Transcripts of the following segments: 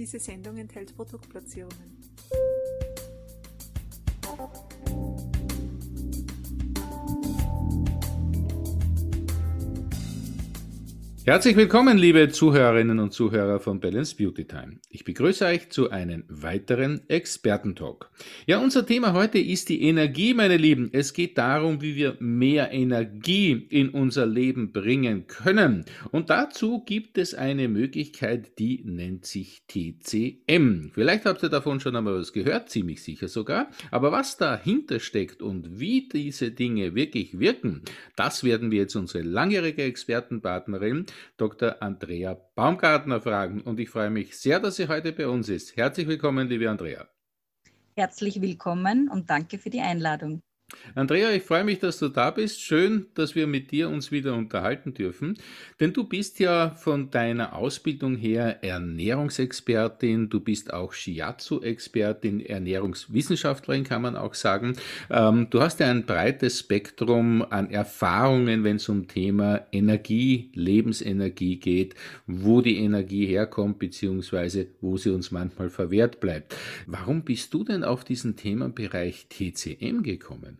Diese Sendung enthält Produktplatzierungen. Herzlich willkommen, liebe Zuhörerinnen und Zuhörer von Balance Beauty Time. Ich begrüße euch zu einem weiteren Expertentalk. Ja, unser Thema heute ist die Energie, meine Lieben. Es geht darum, wie wir mehr Energie in unser Leben bringen können. Und dazu gibt es eine Möglichkeit, die nennt sich TCM. Vielleicht habt ihr davon schon einmal was gehört, ziemlich sicher sogar. Aber was dahinter steckt und wie diese Dinge wirklich wirken, das werden wir jetzt unsere langjährige Expertenpartnerin Dr. Andrea Baumgartner fragen. Und ich freue mich sehr, dass sie heute bei uns ist. Herzlich willkommen, liebe Andrea. Herzlich willkommen und danke für die Einladung. Andrea, ich freue mich, dass du da bist. Schön, dass wir mit dir uns wieder unterhalten dürfen. Denn du bist ja von deiner Ausbildung her Ernährungsexpertin, du bist auch Shiatsu-Expertin, Ernährungswissenschaftlerin kann man auch sagen. Ähm, du hast ja ein breites Spektrum an Erfahrungen, wenn es um Thema Energie, Lebensenergie geht, wo die Energie herkommt, beziehungsweise wo sie uns manchmal verwehrt bleibt. Warum bist du denn auf diesen Themenbereich TCM gekommen?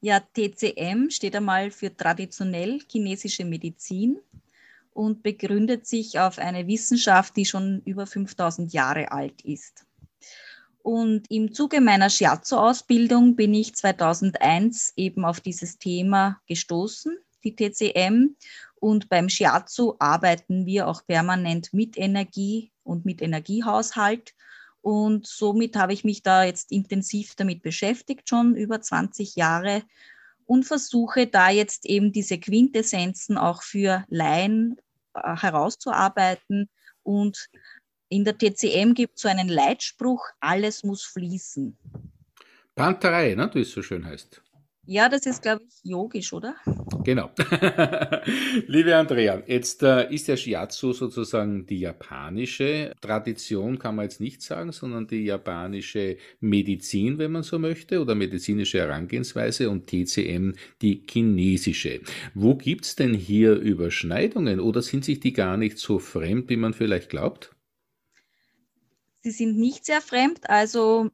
Ja, TCM steht einmal für traditionell chinesische Medizin und begründet sich auf eine Wissenschaft, die schon über 5000 Jahre alt ist. Und im Zuge meiner Shiatsu-Ausbildung bin ich 2001 eben auf dieses Thema gestoßen, die TCM. Und beim Shiatsu arbeiten wir auch permanent mit Energie und mit Energiehaushalt. Und somit habe ich mich da jetzt intensiv damit beschäftigt, schon über 20 Jahre und versuche da jetzt eben diese Quintessenzen auch für Laien äh, herauszuarbeiten. Und in der TCM gibt es so einen Leitspruch, alles muss fließen. Panterei, ne, wie es so schön heißt. Ja, das ist, glaube ich, yogisch, oder? Genau. Liebe Andrea, jetzt äh, ist der Shiatsu sozusagen die japanische Tradition, kann man jetzt nicht sagen, sondern die japanische Medizin, wenn man so möchte, oder medizinische Herangehensweise und TCM die chinesische. Wo gibt es denn hier Überschneidungen oder sind sich die gar nicht so fremd, wie man vielleicht glaubt? Sie sind nicht sehr fremd. Also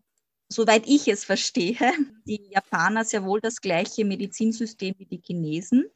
soweit ich es verstehe, die Japaner sehr wohl das gleiche Medizinsystem wie die Chinesen.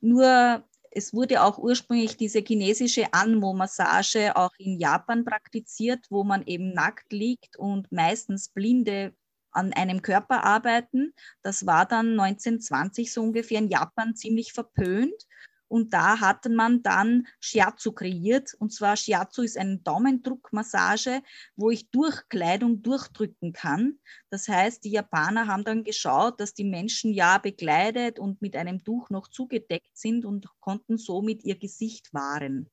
Nur es wurde auch ursprünglich diese chinesische Anmo-Massage auch in Japan praktiziert, wo man eben nackt liegt und meistens Blinde an einem Körper arbeiten. Das war dann 1920 so ungefähr in Japan ziemlich verpönt. Und da hatte man dann Shiatsu kreiert. Und zwar Shiatsu ist eine Daumendruckmassage, wo ich durch Kleidung durchdrücken kann. Das heißt, die Japaner haben dann geschaut, dass die Menschen ja bekleidet und mit einem Tuch noch zugedeckt sind und konnten somit ihr Gesicht wahren.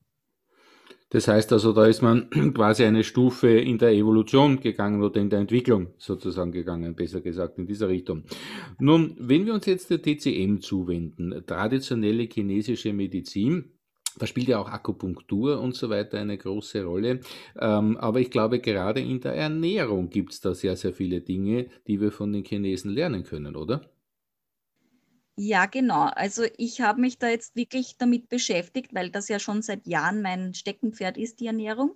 Das heißt also, da ist man quasi eine Stufe in der Evolution gegangen oder in der Entwicklung sozusagen gegangen, besser gesagt in dieser Richtung. Nun, wenn wir uns jetzt der TCM zuwenden, traditionelle chinesische Medizin, da spielt ja auch Akupunktur und so weiter eine große Rolle. Ähm, aber ich glaube, gerade in der Ernährung gibt es da sehr, sehr viele Dinge, die wir von den Chinesen lernen können, oder? Ja, genau. Also ich habe mich da jetzt wirklich damit beschäftigt, weil das ja schon seit Jahren mein Steckenpferd ist, die Ernährung.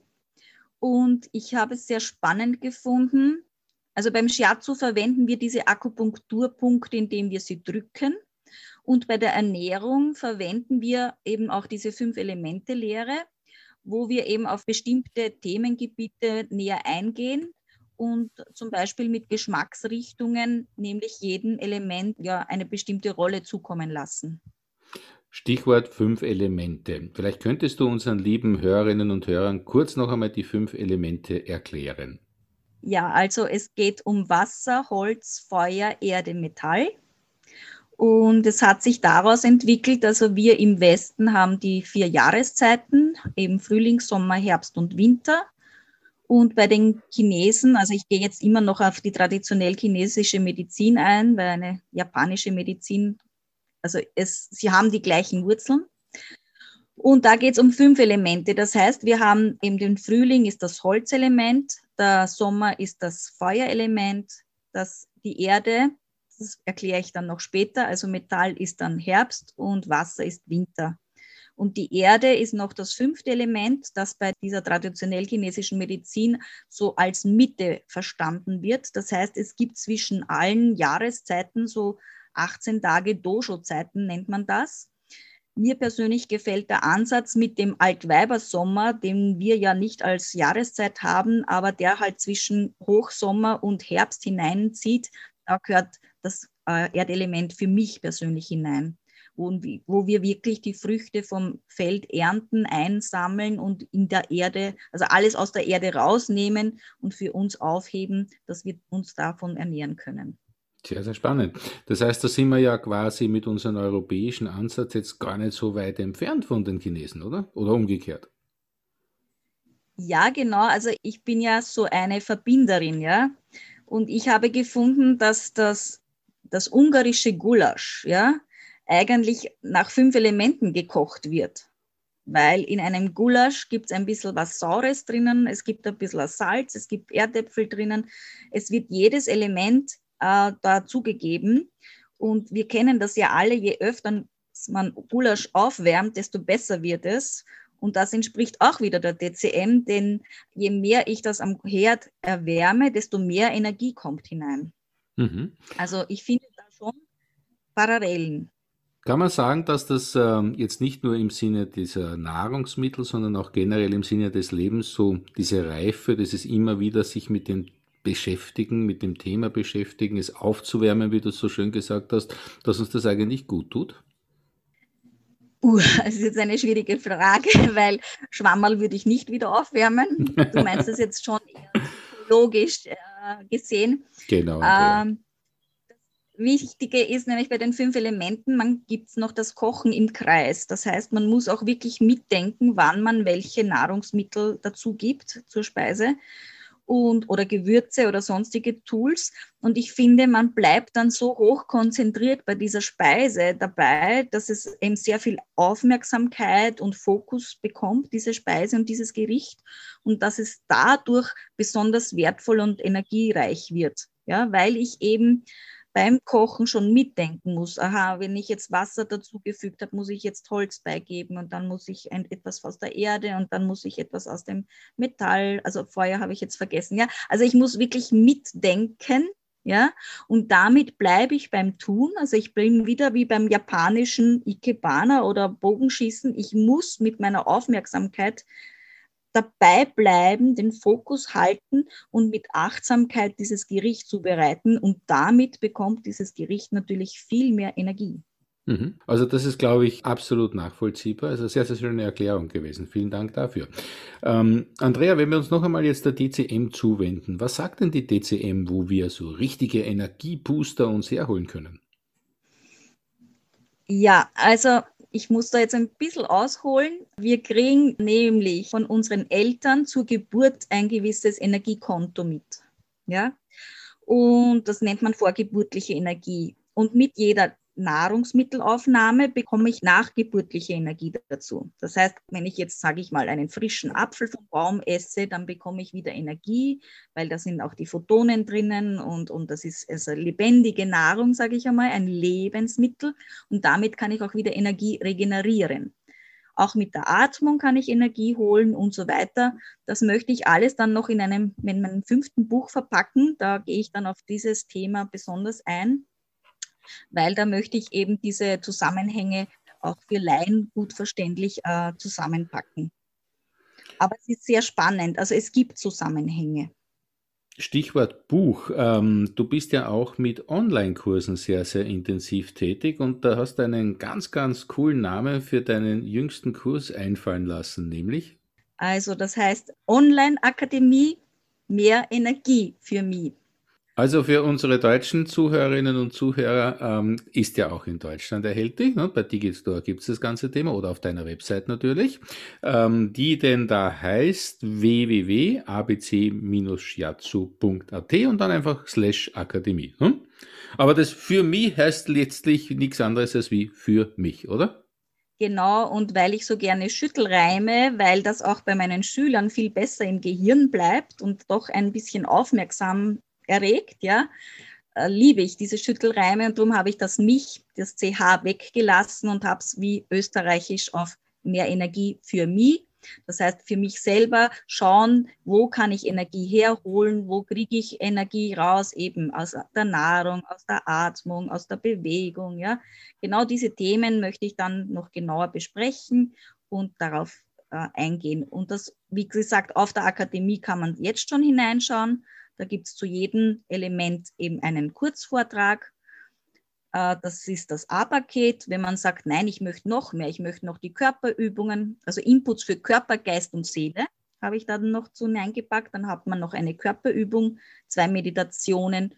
Und ich habe es sehr spannend gefunden. Also beim Shiatsu verwenden wir diese Akupunkturpunkte, indem wir sie drücken. Und bei der Ernährung verwenden wir eben auch diese Fünf-Elemente-Lehre, wo wir eben auf bestimmte Themengebiete näher eingehen und zum Beispiel mit Geschmacksrichtungen, nämlich jedem Element ja eine bestimmte Rolle zukommen lassen. Stichwort fünf Elemente. Vielleicht könntest du unseren lieben Hörerinnen und Hörern kurz noch einmal die fünf Elemente erklären. Ja, also es geht um Wasser, Holz, Feuer, Erde, Metall. Und es hat sich daraus entwickelt, also wir im Westen haben die vier Jahreszeiten, eben Frühling, Sommer, Herbst und Winter. Und bei den Chinesen, also ich gehe jetzt immer noch auf die traditionell chinesische Medizin ein, weil eine japanische Medizin, also es, sie haben die gleichen Wurzeln. Und da geht es um fünf Elemente. Das heißt, wir haben eben den Frühling ist das Holzelement, der Sommer ist das Feuerelement, das, die Erde, das erkläre ich dann noch später, also Metall ist dann Herbst und Wasser ist Winter. Und die Erde ist noch das fünfte Element, das bei dieser traditionell chinesischen Medizin so als Mitte verstanden wird. Das heißt, es gibt zwischen allen Jahreszeiten so 18 Tage Dojo-Zeiten, nennt man das. Mir persönlich gefällt der Ansatz mit dem Altweibersommer, den wir ja nicht als Jahreszeit haben, aber der halt zwischen Hochsommer und Herbst hineinzieht. Da gehört das äh, Erdelement für mich persönlich hinein wo, wo wir wirklich die Früchte vom Feld ernten, einsammeln und in der Erde, also alles aus der Erde rausnehmen und für uns aufheben, dass wir uns davon ernähren können. Sehr, sehr spannend. Das heißt, da sind wir ja quasi mit unserem europäischen Ansatz jetzt gar nicht so weit entfernt von den Chinesen, oder? Oder umgekehrt? Ja, genau. Also ich bin ja so eine Verbinderin, ja. Und ich habe gefunden, dass das, das ungarische Gulasch, ja, eigentlich nach fünf Elementen gekocht wird. Weil in einem Gulasch gibt es ein bisschen was Saures drinnen, es gibt ein bisschen Salz, es gibt Erdäpfel drinnen. Es wird jedes Element äh, dazugegeben. Und wir kennen das ja alle, je öfter man Gulasch aufwärmt, desto besser wird es. Und das entspricht auch wieder der DCM, denn je mehr ich das am Herd erwärme, desto mehr Energie kommt hinein. Mhm. Also ich finde da schon Parallelen. Kann man sagen, dass das ähm, jetzt nicht nur im Sinne dieser Nahrungsmittel, sondern auch generell im Sinne des Lebens so diese Reife, dieses immer wieder sich mit dem beschäftigen, mit dem Thema beschäftigen, es aufzuwärmen, wie du so schön gesagt hast, dass uns das eigentlich gut tut? Uh, das ist jetzt eine schwierige Frage, weil Schwammerl würde ich nicht wieder aufwärmen. Du meinst das jetzt schon eher logisch äh, gesehen. Genau. Ähm, Wichtige ist nämlich bei den fünf Elementen, man gibt es noch das Kochen im Kreis. Das heißt, man muss auch wirklich mitdenken, wann man welche Nahrungsmittel dazu gibt zur Speise und oder Gewürze oder sonstige Tools. Und ich finde, man bleibt dann so hoch konzentriert bei dieser Speise dabei, dass es eben sehr viel Aufmerksamkeit und Fokus bekommt, diese Speise und dieses Gericht, und dass es dadurch besonders wertvoll und energiereich wird. Ja, weil ich eben beim Kochen schon mitdenken muss. Aha, wenn ich jetzt Wasser dazugefügt habe, muss ich jetzt Holz beigeben und dann muss ich ein, etwas aus der Erde und dann muss ich etwas aus dem Metall, also Feuer habe ich jetzt vergessen, ja. Also ich muss wirklich mitdenken, ja, und damit bleibe ich beim Tun. Also ich bin wieder wie beim japanischen Ikebana oder Bogenschießen. Ich muss mit meiner Aufmerksamkeit dabei bleiben, den Fokus halten und mit Achtsamkeit dieses Gericht zubereiten. Und damit bekommt dieses Gericht natürlich viel mehr Energie. Mhm. Also das ist, glaube ich, absolut nachvollziehbar. Also sehr, sehr schöne Erklärung gewesen. Vielen Dank dafür. Ähm, Andrea, wenn wir uns noch einmal jetzt der DCM zuwenden, was sagt denn die DCM, wo wir so richtige Energiebooster uns herholen können? Ja, also ich muss da jetzt ein bisschen ausholen. Wir kriegen nämlich von unseren Eltern zur Geburt ein gewisses Energiekonto mit. Ja? Und das nennt man vorgeburtliche Energie. Und mit jeder Nahrungsmittelaufnahme bekomme ich nachgeburtliche Energie dazu. Das heißt, wenn ich jetzt, sage ich mal, einen frischen Apfel vom Baum esse, dann bekomme ich wieder Energie, weil da sind auch die Photonen drinnen und, und das ist also lebendige Nahrung, sage ich einmal, ein Lebensmittel und damit kann ich auch wieder Energie regenerieren. Auch mit der Atmung kann ich Energie holen und so weiter. Das möchte ich alles dann noch in einem, in meinem fünften Buch verpacken. Da gehe ich dann auf dieses Thema besonders ein weil da möchte ich eben diese Zusammenhänge auch für Laien gut verständlich äh, zusammenpacken. Aber es ist sehr spannend, also es gibt Zusammenhänge. Stichwort Buch. Ähm, du bist ja auch mit Online-Kursen sehr, sehr intensiv tätig und da hast du einen ganz, ganz coolen Namen für deinen jüngsten Kurs einfallen lassen, nämlich? Also das heißt Online-Akademie, mehr Energie für mich. Also für unsere deutschen Zuhörerinnen und Zuhörer ähm, ist ja auch in Deutschland erhältlich. Ne? Bei Digistore gibt es das ganze Thema oder auf deiner Website natürlich, ähm, die denn da heißt www.abc-shiatsu.at und dann einfach slash Akademie. Ne? Aber das für mich heißt letztlich nichts anderes als wie für mich, oder? Genau, und weil ich so gerne Schüttelreime, weil das auch bei meinen Schülern viel besser im Gehirn bleibt und doch ein bisschen aufmerksam erregt, ja, äh, liebe ich diese Schüttelreime und darum habe ich das mich, das CH weggelassen und habe es wie österreichisch auf mehr Energie für mich. Das heißt, für mich selber schauen, wo kann ich Energie herholen, wo kriege ich Energie raus, eben aus der Nahrung, aus der Atmung, aus der Bewegung. Ja. Genau diese Themen möchte ich dann noch genauer besprechen und darauf äh, eingehen. Und das, wie gesagt, auf der Akademie kann man jetzt schon hineinschauen. Da gibt es zu jedem Element eben einen Kurzvortrag äh, das ist das A-Paket. Wenn man sagt, nein, ich möchte noch mehr, ich möchte noch die Körperübungen, also Inputs für Körper, Geist und Seele, habe ich da noch zu hineingepackt. Dann hat man noch eine Körperübung, zwei Meditationen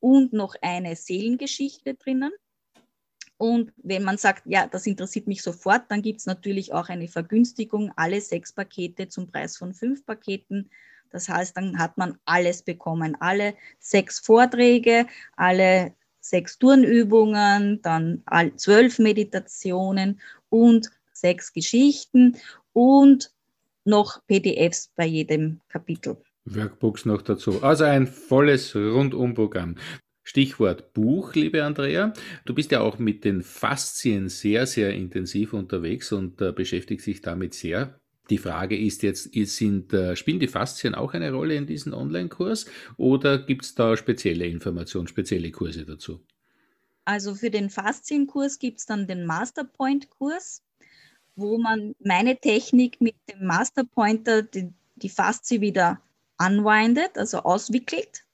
und noch eine Seelengeschichte drinnen. Und wenn man sagt, ja, das interessiert mich sofort, dann gibt es natürlich auch eine Vergünstigung, alle sechs Pakete zum Preis von fünf Paketen. Das heißt, dann hat man alles bekommen, alle sechs Vorträge, alle sechs Turnübungen, dann zwölf Meditationen und sechs Geschichten und noch PDFs bei jedem Kapitel. Workbooks noch dazu. Also ein volles Rundumprogramm. Stichwort Buch, liebe Andrea. Du bist ja auch mit den Faszien sehr, sehr intensiv unterwegs und äh, beschäftigst dich damit sehr. Die Frage ist jetzt, sind, äh, spielen die Faszien auch eine Rolle in diesem Online-Kurs oder gibt es da spezielle Informationen, spezielle Kurse dazu? Also für den Faszienkurs gibt es dann den Masterpoint-Kurs, wo man meine Technik mit dem Masterpointer die, die Faszie wieder unwindet, also auswickelt.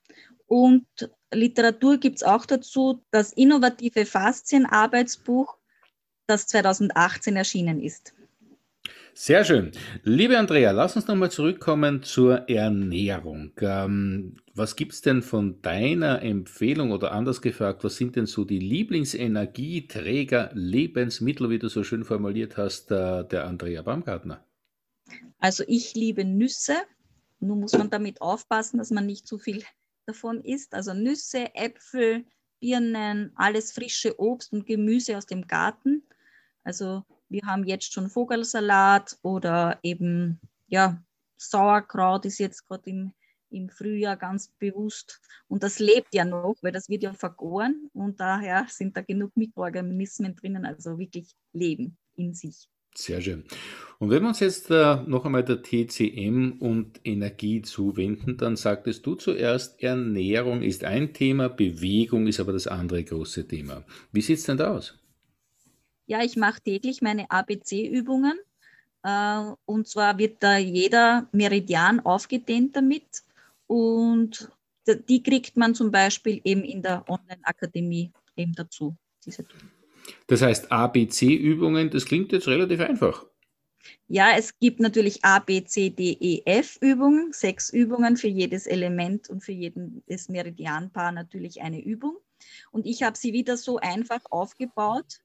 Und Literatur gibt es auch dazu, das innovative Faszienarbeitsbuch, das 2018 erschienen ist. Sehr schön. Liebe Andrea, lass uns nochmal zurückkommen zur Ernährung. Ähm, was gibt es denn von deiner Empfehlung oder anders gefragt, was sind denn so die Lieblingsenergieträger, Lebensmittel, wie du so schön formuliert hast, äh, der Andrea Baumgartner? Also ich liebe Nüsse. Nun muss man damit aufpassen, dass man nicht zu viel davon isst. Also Nüsse, Äpfel, Birnen, alles frische Obst und Gemüse aus dem Garten. Also wir haben jetzt schon Vogelsalat oder eben ja, Sauerkraut ist jetzt gerade im, im Frühjahr ganz bewusst. Und das lebt ja noch, weil das wird ja vergoren und daher sind da genug Mikroorganismen drinnen, also wirklich Leben in sich. Sehr schön. Und wenn wir uns jetzt äh, noch einmal der TCM und Energie zuwenden, dann sagtest du zuerst, Ernährung ist ein Thema, Bewegung ist aber das andere große Thema. Wie sieht es denn da aus? Ja, ich mache täglich meine ABC-Übungen. Äh, und zwar wird da jeder Meridian aufgedehnt damit. Und die kriegt man zum Beispiel eben in der Online-Akademie eben dazu. das heißt, ABC-Übungen, das klingt jetzt relativ einfach. Ja, es gibt natürlich A, B, C, D, E, F Übungen, sechs Übungen für jedes Element und für jedes Meridianpaar natürlich eine Übung. Und ich habe sie wieder so einfach aufgebaut,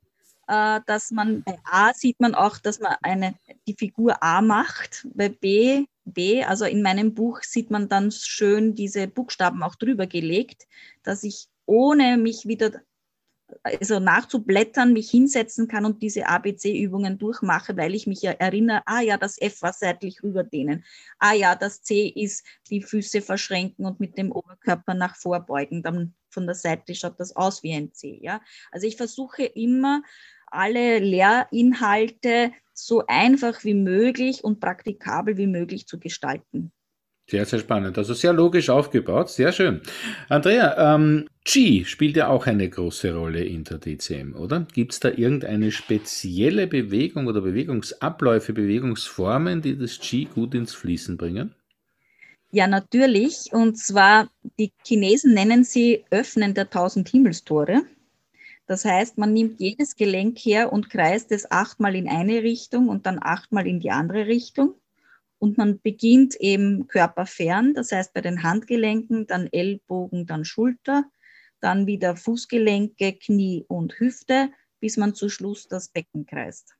äh, dass man bei A sieht man auch, dass man eine, die Figur A macht, bei B, B, also in meinem Buch sieht man dann schön diese Buchstaben auch drüber gelegt, dass ich ohne mich wieder also nachzublättern, mich hinsetzen kann und diese ABC-Übungen durchmache, weil ich mich ja erinnere, ah ja, das F war seitlich rüberdehnen. Ah ja, das C ist die Füße verschränken und mit dem Oberkörper nach vorbeugen. Dann von der Seite schaut das aus wie ein C. Ja? Also ich versuche immer alle Lehrinhalte so einfach wie möglich und praktikabel wie möglich zu gestalten. Sehr, sehr spannend. Also sehr logisch aufgebaut. Sehr schön. Andrea, ähm, Qi spielt ja auch eine große Rolle in der DCM, oder? Gibt es da irgendeine spezielle Bewegung oder Bewegungsabläufe, Bewegungsformen, die das Qi gut ins Fließen bringen? Ja, natürlich. Und zwar, die Chinesen nennen sie Öffnen der tausend Himmelstore. Das heißt, man nimmt jedes Gelenk her und kreist es achtmal in eine Richtung und dann achtmal in die andere Richtung. Und man beginnt eben körperfern, das heißt bei den Handgelenken, dann Ellbogen, dann Schulter, dann wieder Fußgelenke, Knie und Hüfte, bis man zu Schluss das Becken kreist.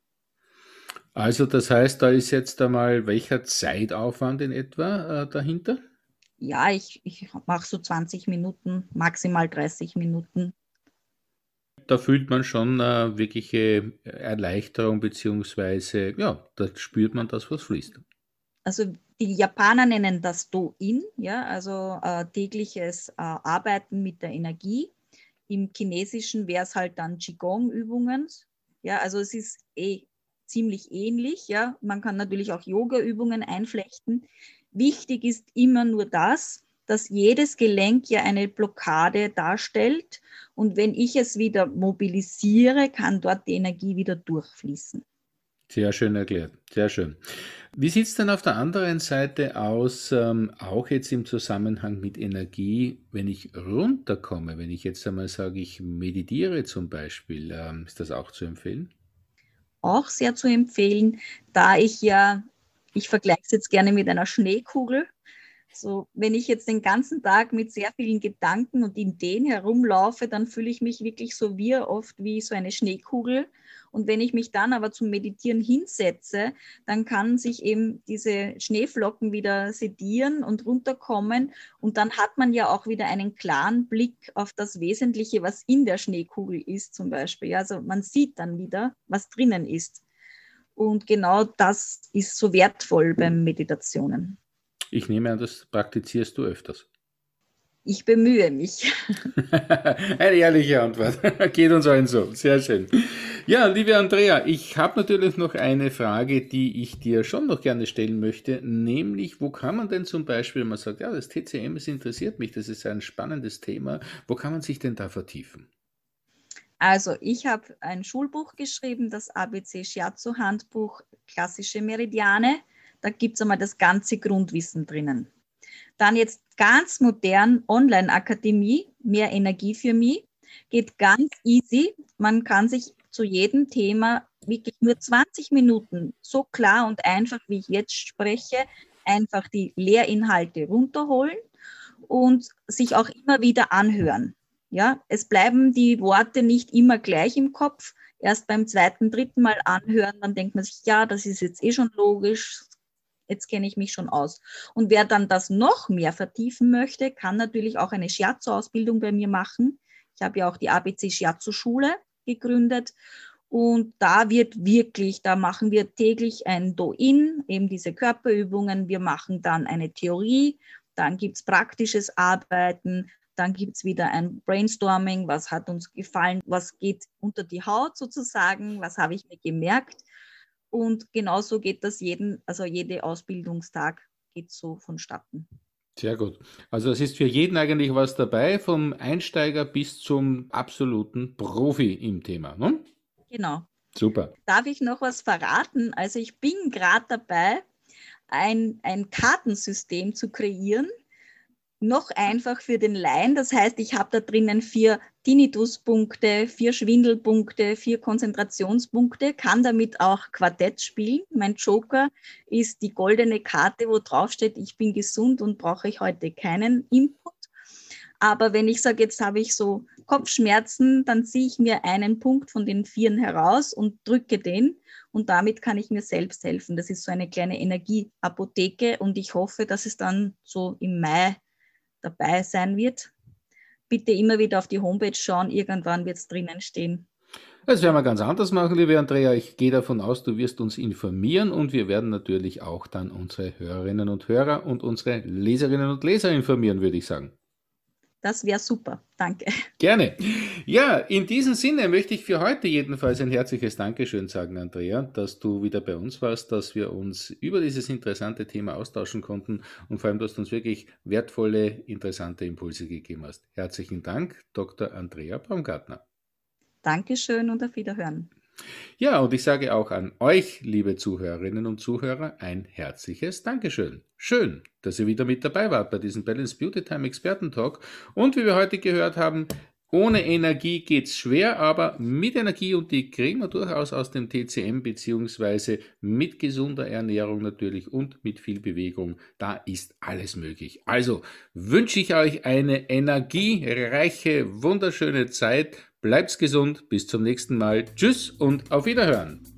Also das heißt, da ist jetzt einmal welcher Zeitaufwand in etwa äh, dahinter? Ja, ich, ich mache so 20 Minuten, maximal 30 Minuten da fühlt man schon äh, wirkliche Erleichterung, beziehungsweise, ja, da spürt man das, was fließt. Also die Japaner nennen das Do-In, ja, also äh, tägliches äh, Arbeiten mit der Energie. Im Chinesischen wäre es halt dann Qigong-Übungen. Ja, also es ist eh ziemlich ähnlich. Ja, man kann natürlich auch Yoga-Übungen einflechten. Wichtig ist immer nur das, dass jedes Gelenk ja eine Blockade darstellt. Und wenn ich es wieder mobilisiere, kann dort die Energie wieder durchfließen. Sehr schön erklärt, sehr schön. Wie sieht es denn auf der anderen Seite aus, ähm, auch jetzt im Zusammenhang mit Energie, wenn ich runterkomme, wenn ich jetzt einmal sage, ich meditiere zum Beispiel, ähm, ist das auch zu empfehlen? Auch sehr zu empfehlen, da ich ja, ich vergleiche es jetzt gerne mit einer Schneekugel. So, wenn ich jetzt den ganzen Tag mit sehr vielen Gedanken und Ideen herumlaufe, dann fühle ich mich wirklich so wie oft wie so eine Schneekugel. Und wenn ich mich dann aber zum Meditieren hinsetze, dann kann sich eben diese Schneeflocken wieder sedieren und runterkommen. Und dann hat man ja auch wieder einen klaren Blick auf das Wesentliche, was in der Schneekugel ist zum Beispiel. Also man sieht dann wieder, was drinnen ist. Und genau das ist so wertvoll beim Meditationen. Ich nehme an, das praktizierst du öfters. Ich bemühe mich. Eine ehrliche Antwort. Geht uns allen so. Sehr schön. Ja, liebe Andrea, ich habe natürlich noch eine Frage, die ich dir schon noch gerne stellen möchte, nämlich, wo kann man denn zum Beispiel, wenn man sagt, ja, das TCM, es interessiert mich, das ist ein spannendes Thema, wo kann man sich denn da vertiefen? Also, ich habe ein Schulbuch geschrieben, das ABC Shiatsu Handbuch Klassische Meridiane. Da gibt es einmal das ganze Grundwissen drinnen. Dann jetzt ganz modern Online-Akademie, mehr Energie für mich, geht ganz easy. Man kann sich zu jedem Thema wirklich nur 20 Minuten so klar und einfach, wie ich jetzt spreche, einfach die Lehrinhalte runterholen und sich auch immer wieder anhören. Ja, es bleiben die Worte nicht immer gleich im Kopf. Erst beim zweiten, dritten Mal anhören, dann denkt man sich, ja, das ist jetzt eh schon logisch, jetzt kenne ich mich schon aus. Und wer dann das noch mehr vertiefen möchte, kann natürlich auch eine Shiatsu-Ausbildung bei mir machen. Ich habe ja auch die ABC Shiatsu-Schule gegründet. Und da wird wirklich, da machen wir täglich ein Do-In, eben diese Körperübungen. Wir machen dann eine Theorie, dann gibt es praktisches Arbeiten, dann gibt es wieder ein Brainstorming, was hat uns gefallen, was geht unter die Haut sozusagen, was habe ich mir gemerkt. Und genauso geht das jeden, also jede Ausbildungstag geht so vonstatten. Sehr gut. Also es ist für jeden eigentlich was dabei, vom Einsteiger bis zum absoluten Profi im Thema. Ne? Genau. Super. Darf ich noch was verraten? Also ich bin gerade dabei, ein, ein Kartensystem zu kreieren, noch einfach für den Laien. Das heißt, ich habe da drinnen vier Tinnitus-Punkte, vier Schwindelpunkte, vier Konzentrationspunkte, kann damit auch Quartett spielen. Mein Joker ist die goldene Karte, wo drauf steht, ich bin gesund und brauche ich heute keinen Input. Aber wenn ich sage, jetzt habe ich so Kopfschmerzen, dann ziehe ich mir einen Punkt von den Vieren heraus und drücke den. Und damit kann ich mir selbst helfen. Das ist so eine kleine Energieapotheke und ich hoffe, dass es dann so im Mai dabei sein wird. Bitte immer wieder auf die Homepage schauen, irgendwann wird es drinnen stehen. Das werden wir ganz anders machen, liebe Andrea. Ich gehe davon aus, du wirst uns informieren und wir werden natürlich auch dann unsere Hörerinnen und Hörer und unsere Leserinnen und Leser informieren, würde ich sagen. Das wäre super. Danke. Gerne. Ja, in diesem Sinne möchte ich für heute jedenfalls ein herzliches Dankeschön sagen, Andrea, dass du wieder bei uns warst, dass wir uns über dieses interessante Thema austauschen konnten und vor allem, dass du uns wirklich wertvolle, interessante Impulse gegeben hast. Herzlichen Dank, Dr. Andrea Baumgartner. Dankeschön und auf Wiederhören. Ja, und ich sage auch an euch, liebe Zuhörerinnen und Zuhörer, ein herzliches Dankeschön. Schön, dass ihr wieder mit dabei wart bei diesem Balance Beauty Time Experten Talk. Und wie wir heute gehört haben, ohne Energie geht's schwer, aber mit Energie und die kriegen wir durchaus aus dem TCM beziehungsweise mit gesunder Ernährung natürlich und mit viel Bewegung. Da ist alles möglich. Also wünsche ich euch eine energiereiche, wunderschöne Zeit Bleibt's gesund, bis zum nächsten Mal. Tschüss und auf Wiederhören.